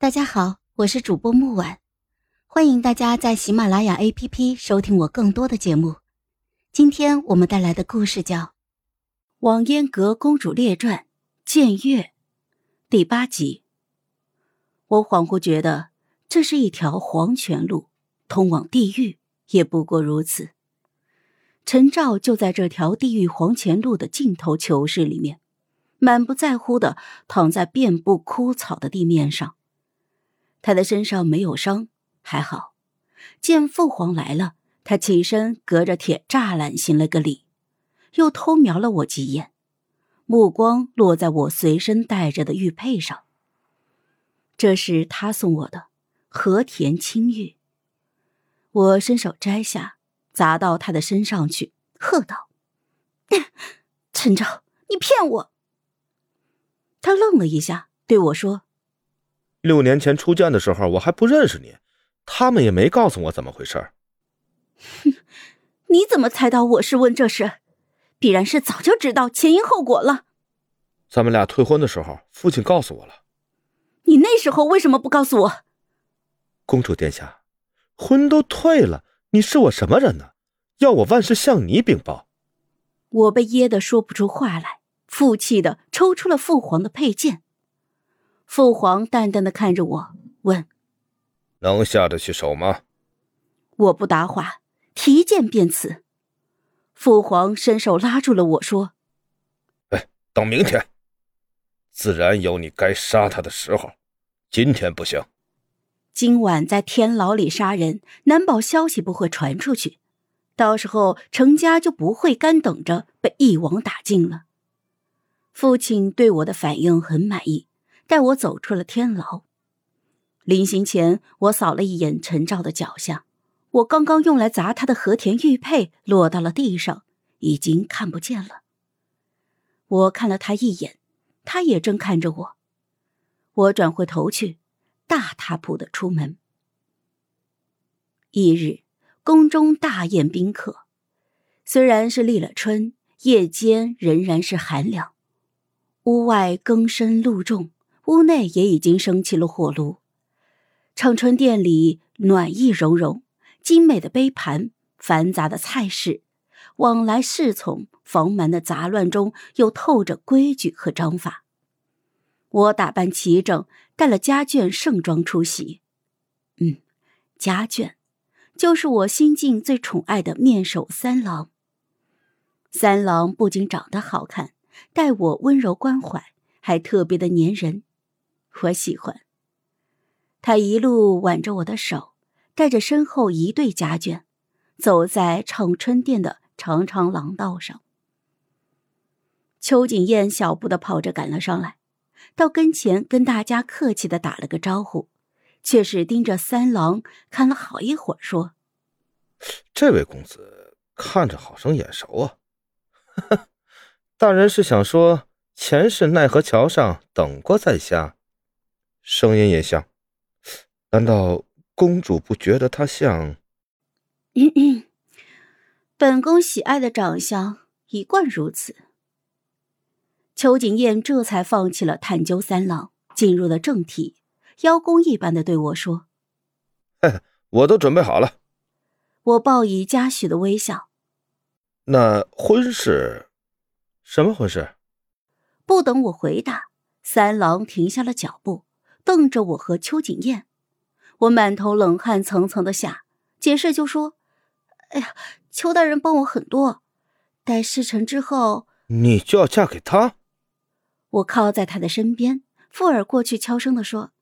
大家好，我是主播木婉，欢迎大家在喜马拉雅 APP 收听我更多的节目。今天我们带来的故事叫《网烟阁公主列传》剑月第八集。我恍惚觉得这是一条黄泉路，通往地狱也不过如此。陈照就在这条地狱黄泉路的尽头囚室里面，满不在乎的躺在遍布枯草的地面上。他的身上没有伤，还好。见父皇来了，他起身，隔着铁栅栏行了个礼，又偷瞄了我几眼，目光落在我随身带着的玉佩上。这是他送我的和田青玉。我伸手摘下，砸到他的身上去，喝道：“ 陈昭，你骗我！”他愣了一下，对我说。六年前初见的时候，我还不认识你，他们也没告诉我怎么回事。哼，你怎么猜到我是问这事？必然是早就知道前因后果了。咱们俩退婚的时候，父亲告诉我了。你那时候为什么不告诉我？公主殿下，婚都退了，你是我什么人呢？要我万事向你禀报？我被噎得说不出话来，负气的抽出了父皇的佩剑。父皇淡淡的看着我，问：“能下得去手吗？”我不答话，提剑便刺。父皇伸手拉住了我说：“哎，等明天，自然有你该杀他的时候，今天不行。今晚在天牢里杀人，难保消息不会传出去，到时候程家就不会干等着被一网打尽了。”父亲对我的反应很满意。带我走出了天牢。临行前，我扫了一眼陈照的脚下，我刚刚用来砸他的和田玉佩落到了地上，已经看不见了。我看了他一眼，他也正看着我。我转回头去，大踏步的出门。一日，宫中大宴宾客，虽然是立了春，夜间仍然是寒凉，屋外更深露重。屋内也已经升起了火炉，长春殿里暖意融融，精美的杯盘，繁杂的菜式，往来侍从、房门的杂乱中，又透着规矩和章法。我打扮齐整，带了家眷盛装出席。嗯，家眷，就是我心境最宠爱的面首三郎。三郎不仅长得好看，待我温柔关怀，还特别的粘人。我喜欢。他一路挽着我的手，带着身后一对家眷，走在长春殿的长长廊道上。邱景燕小步的跑着赶了上来，到跟前跟大家客气的打了个招呼，却是盯着三郎看了好一会儿，说：“这位公子看着好生眼熟啊，大人是想说前世奈何桥上等过在下？”声音也像，难道公主不觉得他像？嗯嗯，本宫喜爱的长相一贯如此。邱景燕这才放弃了探究三郎，进入了正题，邀功一般的对我说：“哎，我都准备好了。”我报以嘉许的微笑。那婚事，什么婚事？不等我回答，三郎停下了脚步。瞪着我和邱景燕，我满头冷汗层层的下，解释就说：“哎呀，邱大人帮我很多，待事成之后，你就要嫁给他。”我靠在他的身边，附耳过去，悄声的说：“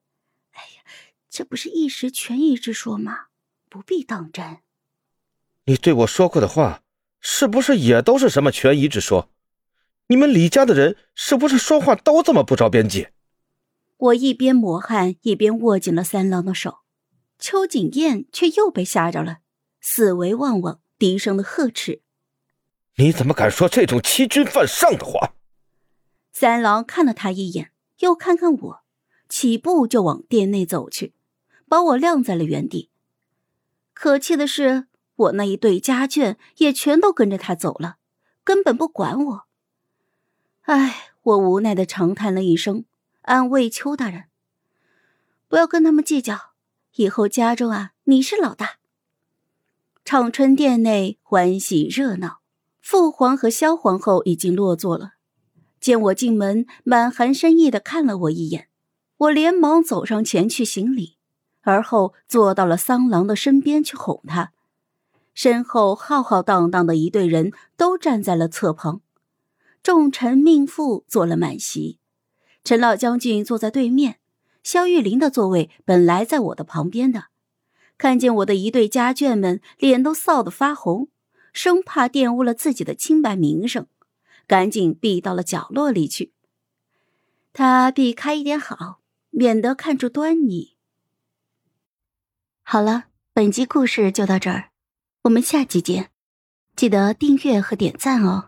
哎呀，这不是一时权宜之说吗？不必当真。”你对我说过的话，是不是也都是什么权宜之说？你们李家的人是不是说话都这么不着边际？我一边抹汗，一边握紧了三郎的手，邱景燕却又被吓着了，四围望望，低声的呵斥：“你怎么敢说这种欺君犯上的话？”三郎看了他一眼，又看看我，起步就往殿内走去，把我晾在了原地。可气的是，我那一对家眷也全都跟着他走了，根本不管我。唉，我无奈的长叹了一声。安慰邱大人，不要跟他们计较。以后家中啊，你是老大。长春殿内欢喜热闹，父皇和萧皇后已经落座了。见我进门，满含深意的看了我一眼，我连忙走上前去行礼，而后坐到了桑郎的身边去哄他。身后浩浩荡荡的一队人都站在了侧旁，众臣命妇坐了满席，陈老将军坐在对面，萧玉林的座位本来在我的旁边的，看见我的一对家眷们脸都臊得发红，生怕玷污了自己的清白名声，赶紧避到了角落里去。他避开一点好，免得看出端倪。好了，本集故事就到这儿。我们下期见，记得订阅和点赞哦！